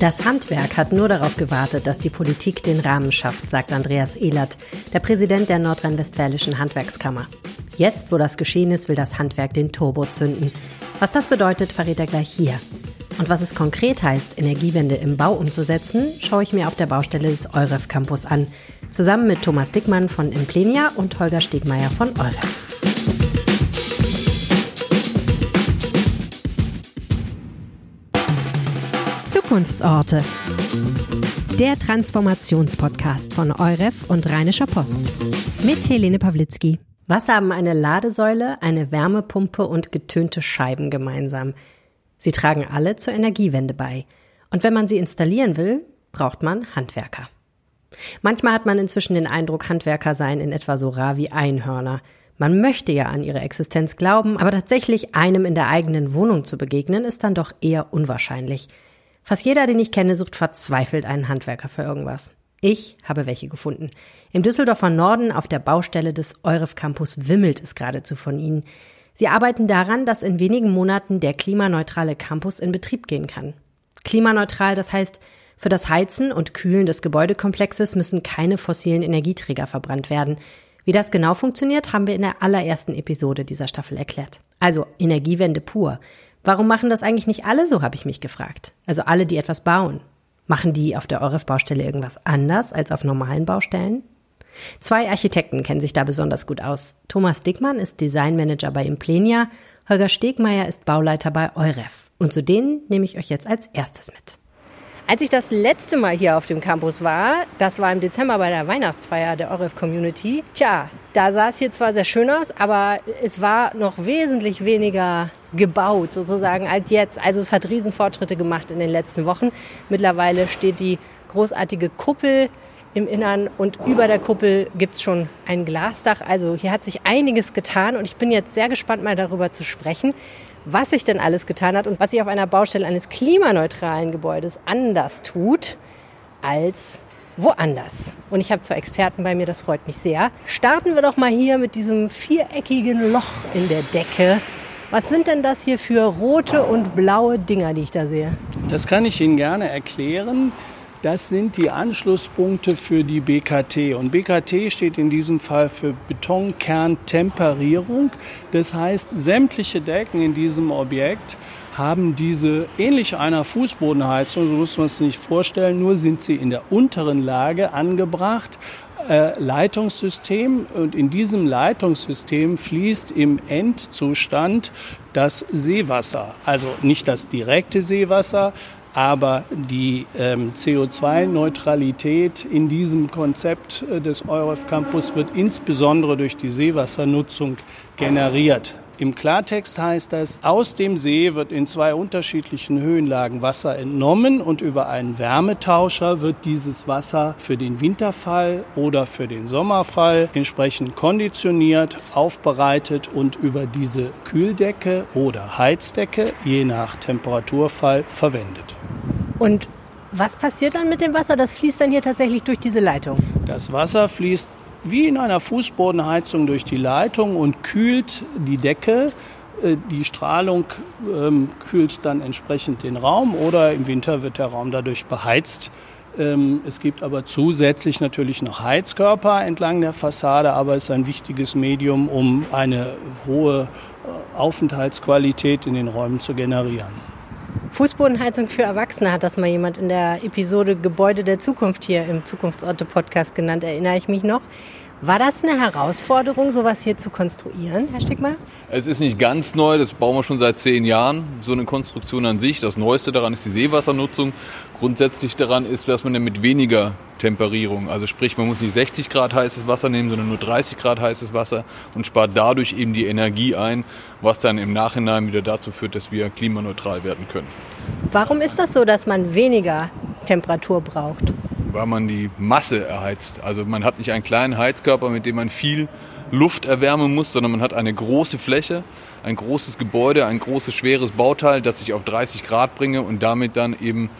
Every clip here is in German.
Das Handwerk hat nur darauf gewartet, dass die Politik den Rahmen schafft, sagt Andreas Ehlert, der Präsident der nordrhein-westfälischen Handwerkskammer. Jetzt, wo das geschehen ist, will das Handwerk den Turbo zünden. Was das bedeutet, verrät er gleich hier. Und was es konkret heißt, Energiewende im Bau umzusetzen, schaue ich mir auf der Baustelle des EUREF Campus an, zusammen mit Thomas Dickmann von Implenia und Holger Stegmeier von EUREF. Zukunftsorte. Der Transformationspodcast von Euref und Rheinischer Post. Mit Helene Pawlitzki. Was haben eine Ladesäule, eine Wärmepumpe und getönte Scheiben gemeinsam? Sie tragen alle zur Energiewende bei. Und wenn man sie installieren will, braucht man Handwerker. Manchmal hat man inzwischen den Eindruck, Handwerker seien in etwa so rar wie Einhörner. Man möchte ja an ihre Existenz glauben, aber tatsächlich einem in der eigenen Wohnung zu begegnen, ist dann doch eher unwahrscheinlich. Fast jeder, den ich kenne, sucht verzweifelt einen Handwerker für irgendwas. Ich habe welche gefunden. Im Düsseldorfer Norden auf der Baustelle des Euref Campus wimmelt es geradezu von ihnen. Sie arbeiten daran, dass in wenigen Monaten der klimaneutrale Campus in Betrieb gehen kann. Klimaneutral, das heißt, für das Heizen und Kühlen des Gebäudekomplexes müssen keine fossilen Energieträger verbrannt werden. Wie das genau funktioniert, haben wir in der allerersten Episode dieser Staffel erklärt. Also Energiewende pur. Warum machen das eigentlich nicht alle so, habe ich mich gefragt. Also alle, die etwas bauen. Machen die auf der Euref-Baustelle irgendwas anders als auf normalen Baustellen? Zwei Architekten kennen sich da besonders gut aus. Thomas Dickmann ist Designmanager bei Implenia, Holger Stegmeier ist Bauleiter bei Euref. Und zu denen nehme ich euch jetzt als erstes mit. Als ich das letzte Mal hier auf dem Campus war, das war im Dezember bei der Weihnachtsfeier der Oref Community. Tja, da sah es hier zwar sehr schön aus, aber es war noch wesentlich weniger gebaut sozusagen als jetzt. Also es hat Riesenfortschritte gemacht in den letzten Wochen. Mittlerweile steht die großartige Kuppel im Innern und über der Kuppel gibt's schon ein Glasdach. Also hier hat sich einiges getan und ich bin jetzt sehr gespannt, mal darüber zu sprechen, was sich denn alles getan hat und was sich auf einer Baustelle eines klimaneutralen Gebäudes anders tut als woanders. Und ich habe zwei Experten bei mir, das freut mich sehr. Starten wir doch mal hier mit diesem viereckigen Loch in der Decke. Was sind denn das hier für rote und blaue Dinger, die ich da sehe? Das kann ich Ihnen gerne erklären. Das sind die Anschlusspunkte für die BKT. Und BKT steht in diesem Fall für Betonkerntemperierung. Das heißt, sämtliche Decken in diesem Objekt haben diese ähnlich einer Fußbodenheizung, so muss man es nicht vorstellen, nur sind sie in der unteren Lage angebracht. Äh, Leitungssystem und in diesem Leitungssystem fließt im Endzustand das Seewasser. Also nicht das direkte Seewasser, aber die ähm, CO2-Neutralität in diesem Konzept äh, des EUREF Campus wird insbesondere durch die Seewassernutzung generiert. Im Klartext heißt das, aus dem See wird in zwei unterschiedlichen Höhenlagen Wasser entnommen und über einen Wärmetauscher wird dieses Wasser für den Winterfall oder für den Sommerfall entsprechend konditioniert, aufbereitet und über diese Kühldecke oder Heizdecke je nach Temperaturfall verwendet. Und was passiert dann mit dem Wasser? Das fließt dann hier tatsächlich durch diese Leitung? Das Wasser fließt wie in einer Fußbodenheizung durch die Leitung und kühlt die Decke. Äh, die Strahlung ähm, kühlt dann entsprechend den Raum oder im Winter wird der Raum dadurch beheizt. Ähm, es gibt aber zusätzlich natürlich noch Heizkörper entlang der Fassade, aber es ist ein wichtiges Medium, um eine hohe äh, Aufenthaltsqualität in den Räumen zu generieren. Fußbodenheizung für Erwachsene hat das mal jemand in der Episode Gebäude der Zukunft hier im Zukunftsorte-Podcast genannt, erinnere ich mich noch. War das eine Herausforderung, sowas hier zu konstruieren, Herr Stickmer? Es ist nicht ganz neu, das bauen wir schon seit zehn Jahren, so eine Konstruktion an sich. Das Neueste daran ist die Seewassernutzung. Grundsätzlich daran ist, dass man mit weniger Temperierung, also sprich, man muss nicht 60 Grad heißes Wasser nehmen, sondern nur 30 Grad heißes Wasser und spart dadurch eben die Energie ein, was dann im Nachhinein wieder dazu führt, dass wir klimaneutral werden können. Warum ist das so, dass man weniger Temperatur braucht? Weil man die Masse erheizt. Also man hat nicht einen kleinen Heizkörper, mit dem man viel Luft erwärmen muss, sondern man hat eine große Fläche, ein großes Gebäude, ein großes, schweres Bauteil, das ich auf 30 Grad bringe und damit dann eben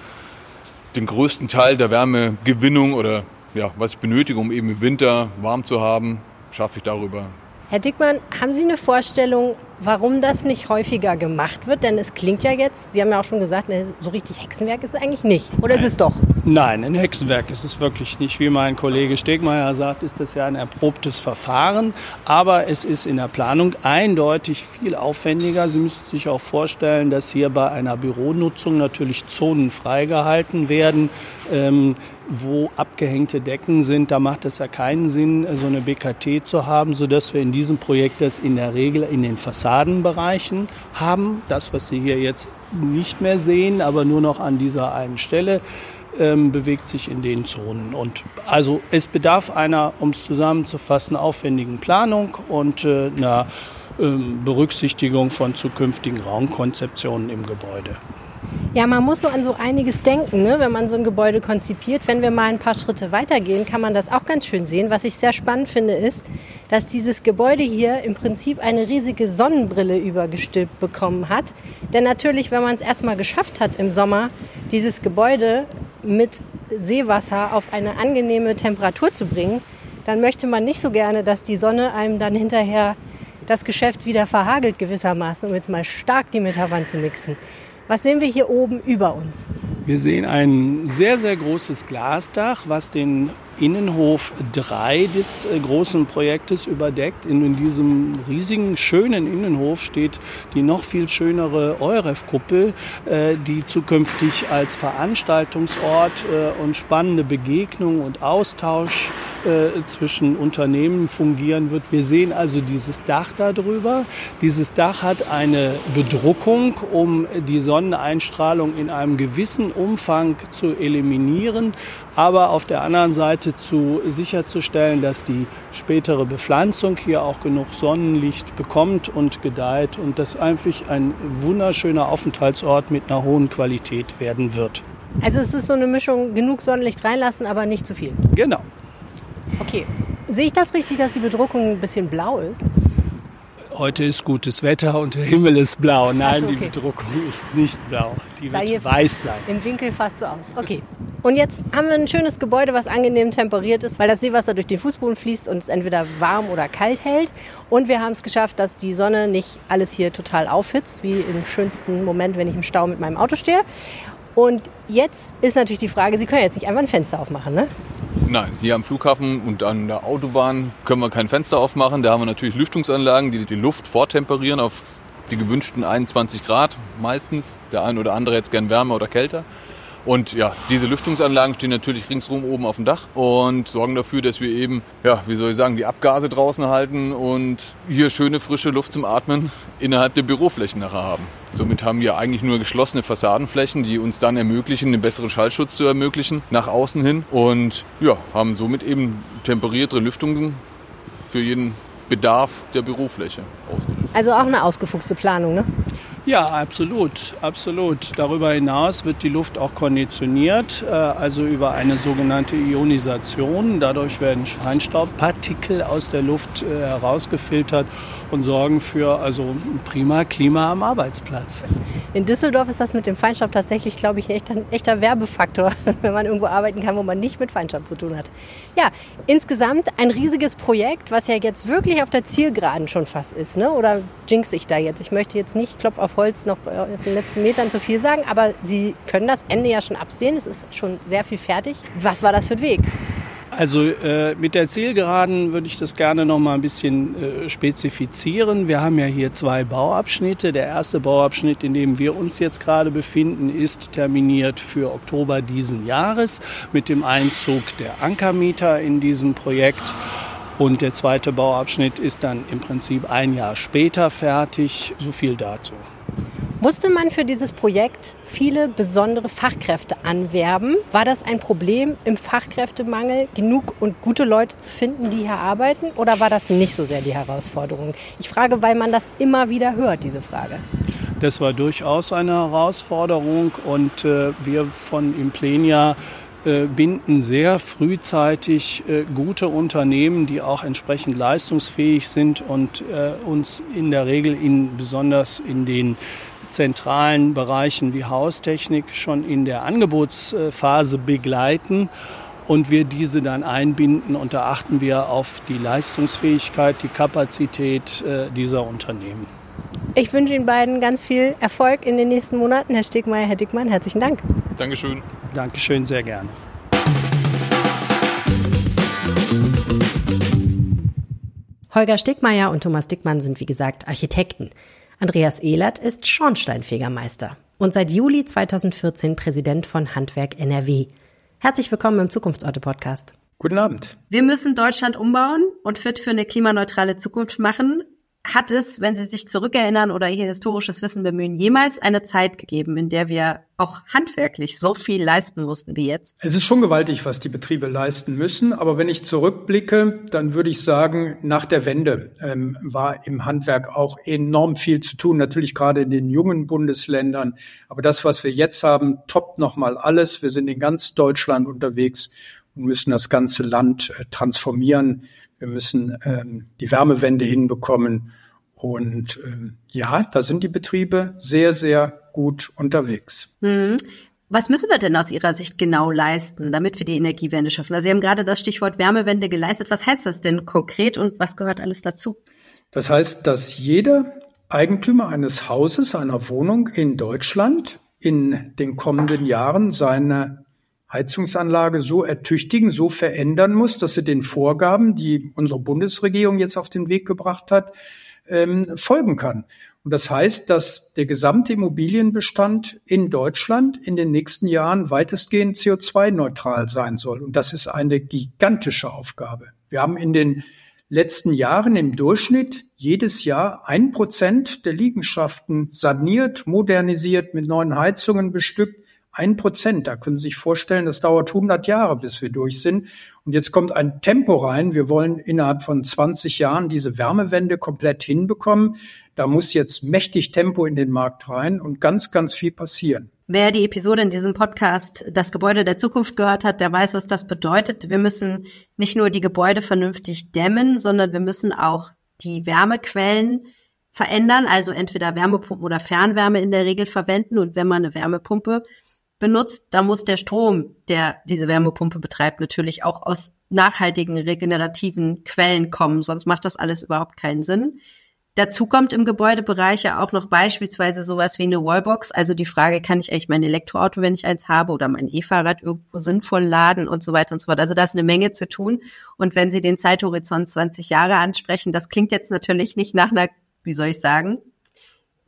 den größten Teil der Wärmegewinnung oder ja, was ich benötige, um eben im Winter warm zu haben, schaffe ich darüber. Herr Dickmann, haben Sie eine Vorstellung, warum das nicht häufiger gemacht wird? Denn es klingt ja jetzt, Sie haben ja auch schon gesagt, ne, so richtig Hexenwerk ist es eigentlich nicht. Oder ist es doch? Nein, ein Hexenwerk ist es wirklich nicht. Wie mein Kollege Stegmeier sagt, ist das ja ein erprobtes Verfahren. Aber es ist in der Planung eindeutig viel aufwendiger. Sie müssen sich auch vorstellen, dass hier bei einer Büronutzung natürlich Zonen freigehalten werden. Ähm, wo abgehängte Decken sind, da macht es ja keinen Sinn, so eine BKT zu haben, sodass wir in diesem Projekt das in der Regel in den Fassadenbereichen haben. Das, was Sie hier jetzt nicht mehr sehen, aber nur noch an dieser einen Stelle. Ähm, bewegt sich in den Zonen. Und also es bedarf einer, um es zusammenzufassen, aufwendigen Planung und äh, einer ähm, Berücksichtigung von zukünftigen Raumkonzeptionen im Gebäude. Ja, man muss so an so einiges denken, ne, wenn man so ein Gebäude konzipiert. Wenn wir mal ein paar Schritte weitergehen, kann man das auch ganz schön sehen. Was ich sehr spannend finde, ist, dass dieses Gebäude hier im Prinzip eine riesige Sonnenbrille übergestülpt bekommen hat. Denn natürlich, wenn man es erstmal geschafft hat im Sommer, dieses Gebäude mit Seewasser auf eine angenehme Temperatur zu bringen, dann möchte man nicht so gerne, dass die Sonne einem dann hinterher das Geschäft wieder verhagelt gewissermaßen, um jetzt mal stark die Metaphern zu mixen. Was sehen wir hier oben über uns? Wir sehen ein sehr, sehr großes Glasdach, was den Innenhof 3 des äh, großen Projektes überdeckt. In, diesem riesigen, schönen Innenhof steht die noch viel schönere Euref-Kuppel, äh, die zukünftig als Veranstaltungsort äh, und spannende Begegnung und Austausch zwischen Unternehmen fungieren wird. Wir sehen also dieses Dach darüber. Dieses Dach hat eine Bedruckung, um die Sonneneinstrahlung in einem gewissen Umfang zu eliminieren, aber auf der anderen Seite Seite zu sicherzustellen, dass die spätere Bepflanzung hier auch genug Sonnenlicht bekommt und gedeiht und dass einfach ein wunderschöner Aufenthaltsort mit einer hohen Qualität werden wird. Also es ist so eine Mischung, genug Sonnenlicht reinlassen, aber nicht zu viel. Genau. Okay. Sehe ich das richtig, dass die Bedruckung ein bisschen blau ist? Heute ist gutes Wetter und der Himmel ist blau. Nein, so, okay. die Bedruckung ist nicht blau. Die Sei wird weiß sein. Im Winkel fast so aus. Okay. Und jetzt haben wir ein schönes Gebäude, was angenehm temperiert ist, weil das Seewasser durch den Fußboden fließt und es entweder warm oder kalt hält. Und wir haben es geschafft, dass die Sonne nicht alles hier total aufhitzt, wie im schönsten Moment, wenn ich im Stau mit meinem Auto stehe. Und jetzt ist natürlich die Frage, Sie können jetzt nicht einfach ein Fenster aufmachen, ne? Nein, hier am Flughafen und an der Autobahn können wir kein Fenster aufmachen. Da haben wir natürlich Lüftungsanlagen, die die Luft vortemperieren auf die gewünschten 21 Grad meistens. Der eine oder andere jetzt gern wärmer oder kälter. Und ja, diese Lüftungsanlagen stehen natürlich ringsrum oben auf dem Dach und sorgen dafür, dass wir eben, ja, wie soll ich sagen, die Abgase draußen halten und hier schöne frische Luft zum Atmen innerhalb der Büroflächen nachher haben. Somit haben wir eigentlich nur geschlossene Fassadenflächen, die uns dann ermöglichen, einen besseren Schallschutz zu ermöglichen nach außen hin und ja, haben somit eben temperierte Lüftungen für jeden Bedarf der Bürofläche ausgerichtet. Also auch eine ausgefuchste Planung, ne? Ja, absolut, absolut. Darüber hinaus wird die Luft auch konditioniert, äh, also über eine sogenannte Ionisation. Dadurch werden Feinstaubpartikel aus der Luft äh, herausgefiltert und sorgen für also ein prima Klima am Arbeitsplatz. In Düsseldorf ist das mit dem Feinstaub tatsächlich, glaube ich, ein echter, ein echter Werbefaktor, wenn man irgendwo arbeiten kann, wo man nicht mit Feinstaub zu tun hat. Ja, insgesamt ein riesiges Projekt, was ja jetzt wirklich auf der Zielgeraden schon fast ist. Ne? Oder jinx ich da jetzt? Ich möchte jetzt nicht Klopf auf Holz noch äh, in den letzten Metern zu viel sagen, aber Sie können das Ende ja schon absehen. Es ist schon sehr viel fertig. Was war das für ein Weg? Also äh, mit der Zielgeraden würde ich das gerne noch mal ein bisschen äh, spezifizieren. Wir haben ja hier zwei Bauabschnitte. Der erste Bauabschnitt, in dem wir uns jetzt gerade befinden, ist terminiert für Oktober diesen Jahres mit dem Einzug der Ankermieter in diesem Projekt. Und der zweite Bauabschnitt ist dann im Prinzip ein Jahr später fertig. So viel dazu. Musste man für dieses Projekt viele besondere Fachkräfte anwerben? War das ein Problem im Fachkräftemangel, genug und gute Leute zu finden, die hier arbeiten? Oder war das nicht so sehr die Herausforderung? Ich frage, weil man das immer wieder hört, diese Frage. Das war durchaus eine Herausforderung und äh, wir von Implenia binden sehr frühzeitig äh, gute Unternehmen, die auch entsprechend leistungsfähig sind und äh, uns in der Regel in, besonders in den zentralen Bereichen wie Haustechnik schon in der Angebotsphase begleiten und wir diese dann einbinden und da achten wir auf die Leistungsfähigkeit, die Kapazität äh, dieser Unternehmen. Ich wünsche Ihnen beiden ganz viel Erfolg in den nächsten Monaten. Herr Stegmeier, Herr Dickmann, herzlichen Dank. Dankeschön. Dankeschön, sehr gerne. Holger Stegmeier und Thomas Dickmann sind wie gesagt Architekten. Andreas Ehlert ist Schornsteinfegermeister und seit Juli 2014 Präsident von Handwerk NRW. Herzlich willkommen im Zukunftsorte-Podcast. Guten Abend. Wir müssen Deutschland umbauen und fit für eine klimaneutrale Zukunft machen hat es, wenn Sie sich zurückerinnern oder Ihr historisches Wissen bemühen, jemals eine Zeit gegeben, in der wir auch handwerklich so viel leisten mussten wie jetzt? Es ist schon gewaltig, was die Betriebe leisten müssen. Aber wenn ich zurückblicke, dann würde ich sagen, nach der Wende ähm, war im Handwerk auch enorm viel zu tun. Natürlich gerade in den jungen Bundesländern. Aber das, was wir jetzt haben, toppt nochmal alles. Wir sind in ganz Deutschland unterwegs und müssen das ganze Land äh, transformieren wir müssen ähm, die Wärmewende hinbekommen. Und ähm, ja, da sind die Betriebe sehr, sehr gut unterwegs. Mhm. Was müssen wir denn aus Ihrer Sicht genau leisten, damit wir die Energiewende schaffen? Also Sie haben gerade das Stichwort Wärmewende geleistet. Was heißt das denn konkret und was gehört alles dazu? Das heißt, dass jeder Eigentümer eines Hauses, einer Wohnung in Deutschland in den kommenden Jahren seine Heizungsanlage so ertüchtigen, so verändern muss, dass sie den Vorgaben, die unsere Bundesregierung jetzt auf den Weg gebracht hat, ähm, folgen kann. Und das heißt, dass der gesamte Immobilienbestand in Deutschland in den nächsten Jahren weitestgehend CO2-neutral sein soll. Und das ist eine gigantische Aufgabe. Wir haben in den letzten Jahren im Durchschnitt jedes Jahr ein Prozent der Liegenschaften saniert, modernisiert, mit neuen Heizungen bestückt. Ein Prozent, da können Sie sich vorstellen, das dauert 100 Jahre, bis wir durch sind. Und jetzt kommt ein Tempo rein. Wir wollen innerhalb von 20 Jahren diese Wärmewende komplett hinbekommen. Da muss jetzt mächtig Tempo in den Markt rein und ganz, ganz viel passieren. Wer die Episode in diesem Podcast Das Gebäude der Zukunft gehört hat, der weiß, was das bedeutet. Wir müssen nicht nur die Gebäude vernünftig dämmen, sondern wir müssen auch die Wärmequellen verändern, also entweder Wärmepumpen oder Fernwärme in der Regel verwenden. Und wenn man eine Wärmepumpe benutzt, da muss der Strom, der diese Wärmepumpe betreibt, natürlich auch aus nachhaltigen, regenerativen Quellen kommen, sonst macht das alles überhaupt keinen Sinn. Dazu kommt im Gebäudebereich ja auch noch beispielsweise sowas wie eine Wallbox. Also die Frage, kann ich eigentlich mein Elektroauto, wenn ich eins habe, oder mein E-Fahrrad irgendwo sinnvoll laden und so weiter und so fort. Also da ist eine Menge zu tun. Und wenn Sie den Zeithorizont 20 Jahre ansprechen, das klingt jetzt natürlich nicht nach einer, wie soll ich sagen,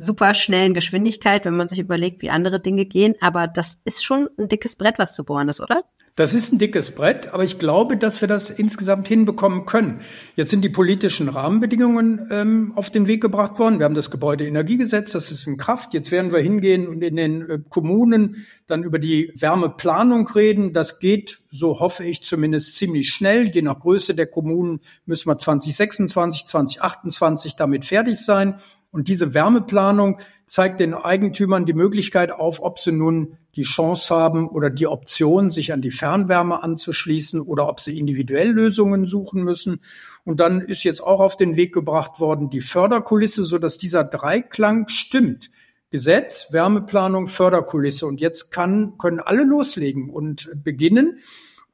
super schnellen Geschwindigkeit, wenn man sich überlegt, wie andere Dinge gehen. Aber das ist schon ein dickes Brett, was zu bohren ist, oder? Das ist ein dickes Brett, aber ich glaube, dass wir das insgesamt hinbekommen können. Jetzt sind die politischen Rahmenbedingungen ähm, auf den Weg gebracht worden. Wir haben das Gebäudeenergiegesetz, das ist in Kraft. Jetzt werden wir hingehen und in den äh, Kommunen dann über die Wärmeplanung reden. Das geht, so hoffe ich zumindest, ziemlich schnell. Je nach Größe der Kommunen müssen wir 2026, 2028 damit fertig sein. Und diese Wärmeplanung zeigt den Eigentümern die Möglichkeit auf, ob sie nun die Chance haben oder die Option, sich an die Fernwärme anzuschließen oder ob sie individuell Lösungen suchen müssen. Und dann ist jetzt auch auf den Weg gebracht worden die Förderkulisse, so dass dieser Dreiklang stimmt. Gesetz, Wärmeplanung, Förderkulisse. Und jetzt kann, können alle loslegen und beginnen.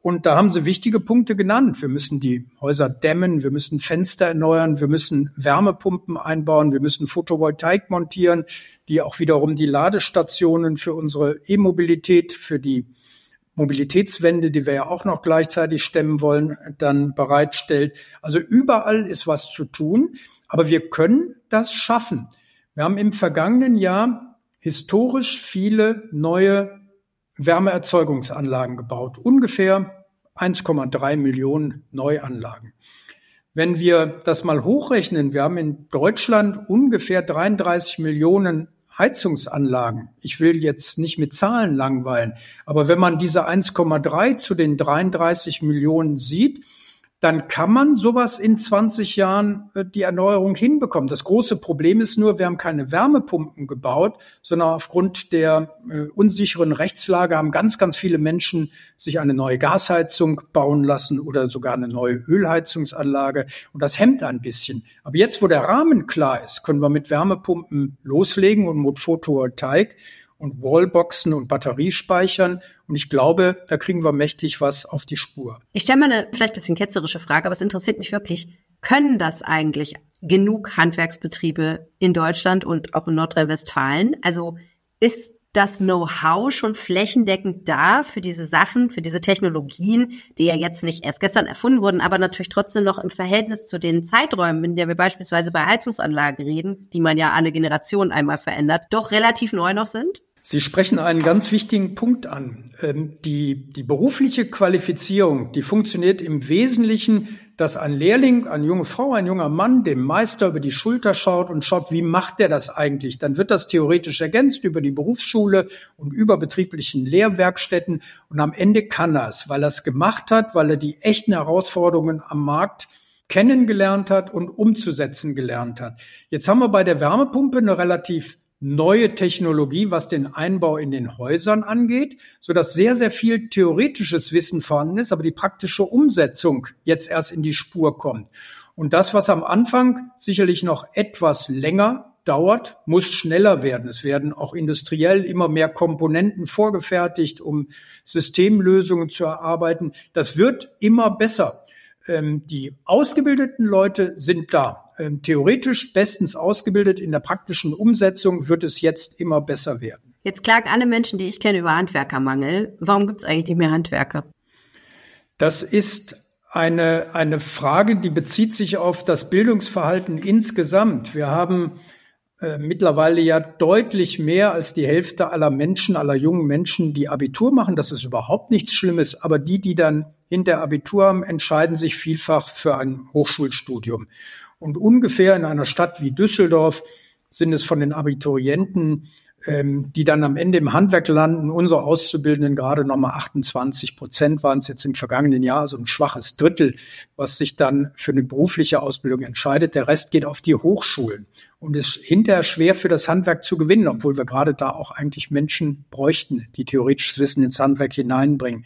Und da haben sie wichtige Punkte genannt. Wir müssen die Häuser dämmen, wir müssen Fenster erneuern, wir müssen Wärmepumpen einbauen, wir müssen Photovoltaik montieren, die auch wiederum die Ladestationen für unsere E-Mobilität, für die Mobilitätswende, die wir ja auch noch gleichzeitig stemmen wollen, dann bereitstellt. Also überall ist was zu tun, aber wir können das schaffen. Wir haben im vergangenen Jahr historisch viele neue Wärmeerzeugungsanlagen gebaut. Ungefähr 1,3 Millionen Neuanlagen. Wenn wir das mal hochrechnen, wir haben in Deutschland ungefähr 33 Millionen Heizungsanlagen. Ich will jetzt nicht mit Zahlen langweilen, aber wenn man diese 1,3 zu den 33 Millionen sieht, dann kann man sowas in 20 Jahren äh, die Erneuerung hinbekommen. Das große Problem ist nur, wir haben keine Wärmepumpen gebaut, sondern aufgrund der äh, unsicheren Rechtslage haben ganz, ganz viele Menschen sich eine neue Gasheizung bauen lassen oder sogar eine neue Ölheizungsanlage. Und das hemmt ein bisschen. Aber jetzt, wo der Rahmen klar ist, können wir mit Wärmepumpen loslegen und mit Photovoltaik und Wallboxen und Batteriespeichern. Und ich glaube, da kriegen wir mächtig was auf die Spur. Ich stelle mal eine vielleicht ein bisschen ketzerische Frage, aber es interessiert mich wirklich. Können das eigentlich genug Handwerksbetriebe in Deutschland und auch in Nordrhein-Westfalen. Also ist das Know-how schon flächendeckend da für diese Sachen, für diese Technologien, die ja jetzt nicht erst gestern erfunden wurden, aber natürlich trotzdem noch im Verhältnis zu den Zeiträumen, in der wir beispielsweise bei Heizungsanlagen reden, die man ja alle Generationen einmal verändert, doch relativ neu noch sind? Sie sprechen einen ganz wichtigen Punkt an. Ähm, die, die berufliche Qualifizierung, die funktioniert im Wesentlichen, dass ein Lehrling, eine junge Frau, ein junger Mann dem Meister über die Schulter schaut und schaut, wie macht der das eigentlich? Dann wird das theoretisch ergänzt über die Berufsschule und über betrieblichen Lehrwerkstätten und am Ende kann er es, weil er es gemacht hat, weil er die echten Herausforderungen am Markt kennengelernt hat und umzusetzen gelernt hat. Jetzt haben wir bei der Wärmepumpe eine relativ neue Technologie, was den Einbau in den Häusern angeht, so dass sehr, sehr viel theoretisches Wissen vorhanden ist, aber die praktische Umsetzung jetzt erst in die Spur kommt. Und das, was am Anfang sicherlich noch etwas länger dauert, muss schneller werden. Es werden auch industriell immer mehr Komponenten vorgefertigt, um Systemlösungen zu erarbeiten. Das wird immer besser. Ähm, die ausgebildeten Leute sind da. Ähm, theoretisch bestens ausgebildet. In der praktischen Umsetzung wird es jetzt immer besser werden. Jetzt klagen alle Menschen, die ich kenne, über Handwerkermangel. Warum gibt es eigentlich nicht mehr Handwerker? Das ist eine, eine Frage, die bezieht sich auf das Bildungsverhalten insgesamt. Wir haben äh, mittlerweile ja deutlich mehr als die Hälfte aller Menschen, aller jungen Menschen, die Abitur machen. Das ist überhaupt nichts Schlimmes. Aber die, die dann hinter Abitur haben, entscheiden sich vielfach für ein Hochschulstudium. Und ungefähr in einer Stadt wie Düsseldorf sind es von den Abiturienten, ähm, die dann am Ende im Handwerk landen, unsere Auszubildenden gerade nochmal 28 Prozent waren es jetzt im vergangenen Jahr, so ein schwaches Drittel, was sich dann für eine berufliche Ausbildung entscheidet. Der Rest geht auf die Hochschulen und ist hinterher schwer für das Handwerk zu gewinnen, obwohl wir gerade da auch eigentlich Menschen bräuchten, die theoretisches Wissen ins Handwerk hineinbringen.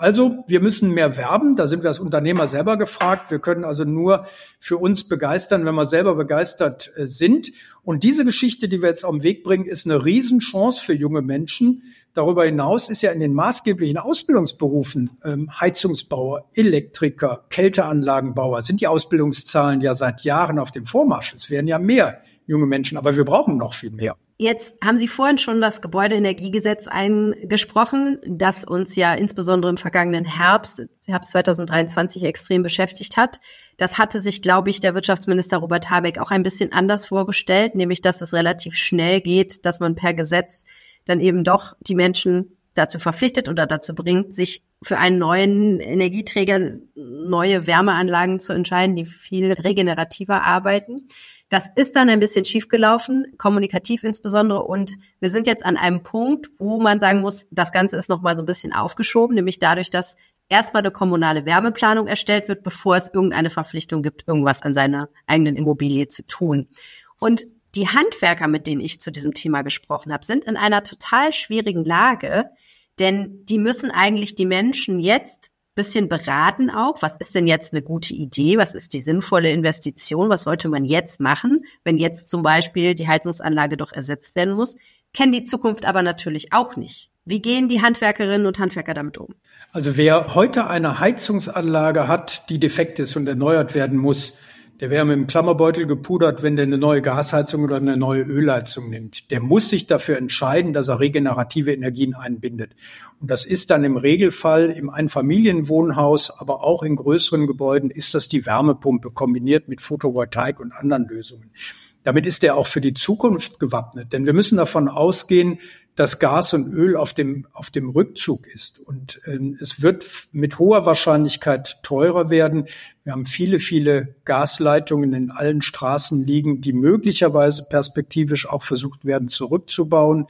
Also, wir müssen mehr werben. Da sind wir als Unternehmer selber gefragt. Wir können also nur für uns begeistern, wenn wir selber begeistert äh, sind. Und diese Geschichte, die wir jetzt auf den Weg bringen, ist eine Riesenchance für junge Menschen. Darüber hinaus ist ja in den maßgeblichen Ausbildungsberufen ähm, Heizungsbauer, Elektriker, Kälteanlagenbauer sind die Ausbildungszahlen ja seit Jahren auf dem Vormarsch. Es werden ja mehr junge Menschen, aber wir brauchen noch viel mehr. Jetzt haben Sie vorhin schon das Gebäudeenergiegesetz eingesprochen, das uns ja insbesondere im vergangenen Herbst, Herbst 2023 extrem beschäftigt hat. Das hatte sich, glaube ich, der Wirtschaftsminister Robert Habeck auch ein bisschen anders vorgestellt, nämlich dass es relativ schnell geht, dass man per Gesetz dann eben doch die Menschen dazu verpflichtet oder dazu bringt, sich für einen neuen Energieträger, neue Wärmeanlagen zu entscheiden, die viel regenerativer arbeiten. Das ist dann ein bisschen schiefgelaufen, kommunikativ insbesondere. Und wir sind jetzt an einem Punkt, wo man sagen muss, das Ganze ist nochmal so ein bisschen aufgeschoben, nämlich dadurch, dass erstmal eine kommunale Wärmeplanung erstellt wird, bevor es irgendeine Verpflichtung gibt, irgendwas an seiner eigenen Immobilie zu tun. Und die Handwerker, mit denen ich zu diesem Thema gesprochen habe, sind in einer total schwierigen Lage, denn die müssen eigentlich die Menschen jetzt bisschen beraten auch. Was ist denn jetzt eine gute Idee? Was ist die sinnvolle Investition? Was sollte man jetzt machen, wenn jetzt zum Beispiel die Heizungsanlage doch ersetzt werden muss? Kennen die Zukunft aber natürlich auch nicht. Wie gehen die Handwerkerinnen und Handwerker damit um? Also wer heute eine Heizungsanlage hat, die defekt ist und erneuert werden muss, der wäre mit dem Klammerbeutel gepudert, wenn der eine neue Gasheizung oder eine neue Ölheizung nimmt. Der muss sich dafür entscheiden, dass er regenerative Energien einbindet. Und das ist dann im Regelfall im Einfamilienwohnhaus, aber auch in größeren Gebäuden ist das die Wärmepumpe kombiniert mit Photovoltaik und anderen Lösungen. Damit ist er auch für die Zukunft gewappnet, denn wir müssen davon ausgehen, dass Gas und Öl auf dem, auf dem Rückzug ist. Und ähm, es wird mit hoher Wahrscheinlichkeit teurer werden. Wir haben viele, viele Gasleitungen in allen Straßen liegen, die möglicherweise perspektivisch auch versucht werden zurückzubauen.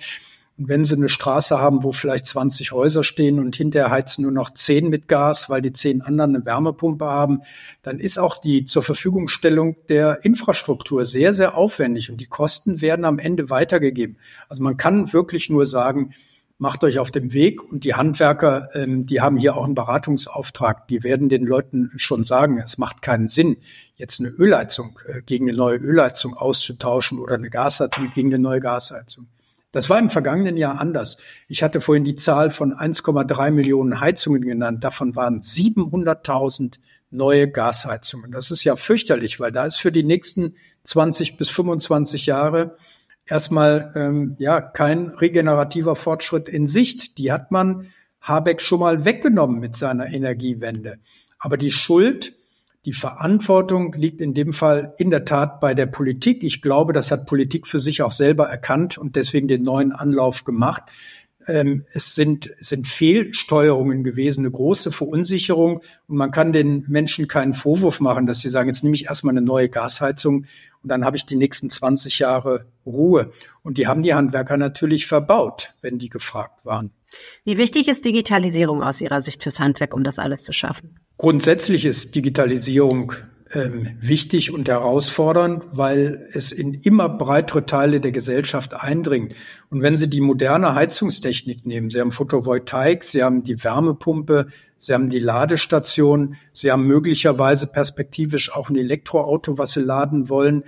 Und wenn Sie eine Straße haben, wo vielleicht 20 Häuser stehen und hinterher heizen nur noch 10 mit Gas, weil die 10 anderen eine Wärmepumpe haben, dann ist auch die zur Verfügungstellung der Infrastruktur sehr, sehr aufwendig und die Kosten werden am Ende weitergegeben. Also man kann wirklich nur sagen, macht euch auf den Weg und die Handwerker, ähm, die haben hier auch einen Beratungsauftrag. Die werden den Leuten schon sagen, es macht keinen Sinn, jetzt eine Ölheizung äh, gegen eine neue Ölheizung auszutauschen oder eine Gasheizung gegen eine neue Gasheizung. Das war im vergangenen Jahr anders. Ich hatte vorhin die Zahl von 1,3 Millionen Heizungen genannt. Davon waren 700.000 neue Gasheizungen. Das ist ja fürchterlich, weil da ist für die nächsten 20 bis 25 Jahre erstmal ähm, ja kein regenerativer Fortschritt in Sicht. Die hat man Habeck schon mal weggenommen mit seiner Energiewende. Aber die Schuld, die Verantwortung liegt in dem Fall in der Tat bei der Politik. Ich glaube, das hat Politik für sich auch selber erkannt und deswegen den neuen Anlauf gemacht. Ähm, es sind, es sind Fehlsteuerungen gewesen, eine große Verunsicherung. Und man kann den Menschen keinen Vorwurf machen, dass sie sagen, jetzt nehme ich erstmal eine neue Gasheizung und dann habe ich die nächsten 20 Jahre Ruhe. Und die haben die Handwerker natürlich verbaut, wenn die gefragt waren. Wie wichtig ist Digitalisierung aus Ihrer Sicht fürs Handwerk, um das alles zu schaffen? Grundsätzlich ist Digitalisierung ähm, wichtig und herausfordernd, weil es in immer breitere Teile der Gesellschaft eindringt. Und wenn Sie die moderne Heizungstechnik nehmen, Sie haben Photovoltaik, Sie haben die Wärmepumpe, Sie haben die Ladestation, Sie haben möglicherweise perspektivisch auch ein Elektroauto, was Sie laden wollen.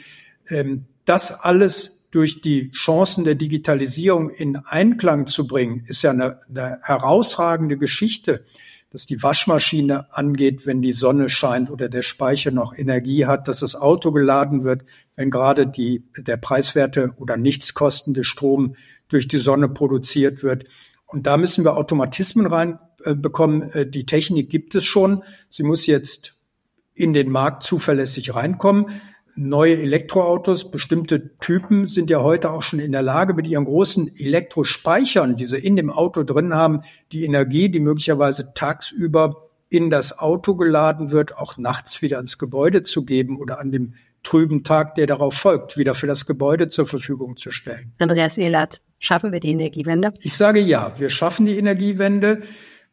Ähm, das alles durch die Chancen der Digitalisierung in Einklang zu bringen, ist ja eine, eine herausragende Geschichte dass die Waschmaschine angeht, wenn die Sonne scheint oder der Speicher noch Energie hat, dass das Auto geladen wird, wenn gerade die, der preiswerte oder nichts kostende Strom durch die Sonne produziert wird. Und da müssen wir Automatismen reinbekommen. Äh, die Technik gibt es schon. Sie muss jetzt in den Markt zuverlässig reinkommen neue Elektroautos, bestimmte Typen sind ja heute auch schon in der Lage, mit ihren großen Elektrospeichern, die sie in dem Auto drin haben, die Energie, die möglicherweise tagsüber in das Auto geladen wird, auch nachts wieder ins Gebäude zu geben oder an dem trüben Tag, der darauf folgt, wieder für das Gebäude zur Verfügung zu stellen. Andreas Ehlert, schaffen wir die Energiewende? Ich sage ja, wir schaffen die Energiewende.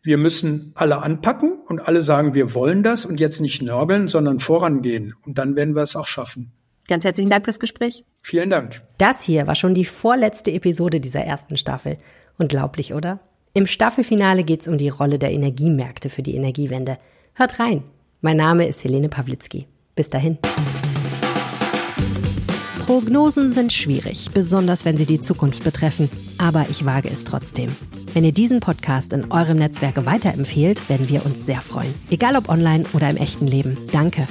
Wir müssen alle anpacken und alle sagen, wir wollen das und jetzt nicht nörgeln, sondern vorangehen. Und dann werden wir es auch schaffen. Ganz herzlichen Dank fürs Gespräch. Vielen Dank. Das hier war schon die vorletzte Episode dieser ersten Staffel. Unglaublich, oder? Im Staffelfinale geht es um die Rolle der Energiemärkte für die Energiewende. Hört rein. Mein Name ist Helene Pawlitzki. Bis dahin. Prognosen sind schwierig, besonders wenn sie die Zukunft betreffen. Aber ich wage es trotzdem. Wenn ihr diesen Podcast in eurem Netzwerk weiterempfehlt, werden wir uns sehr freuen. Egal ob online oder im echten Leben. Danke.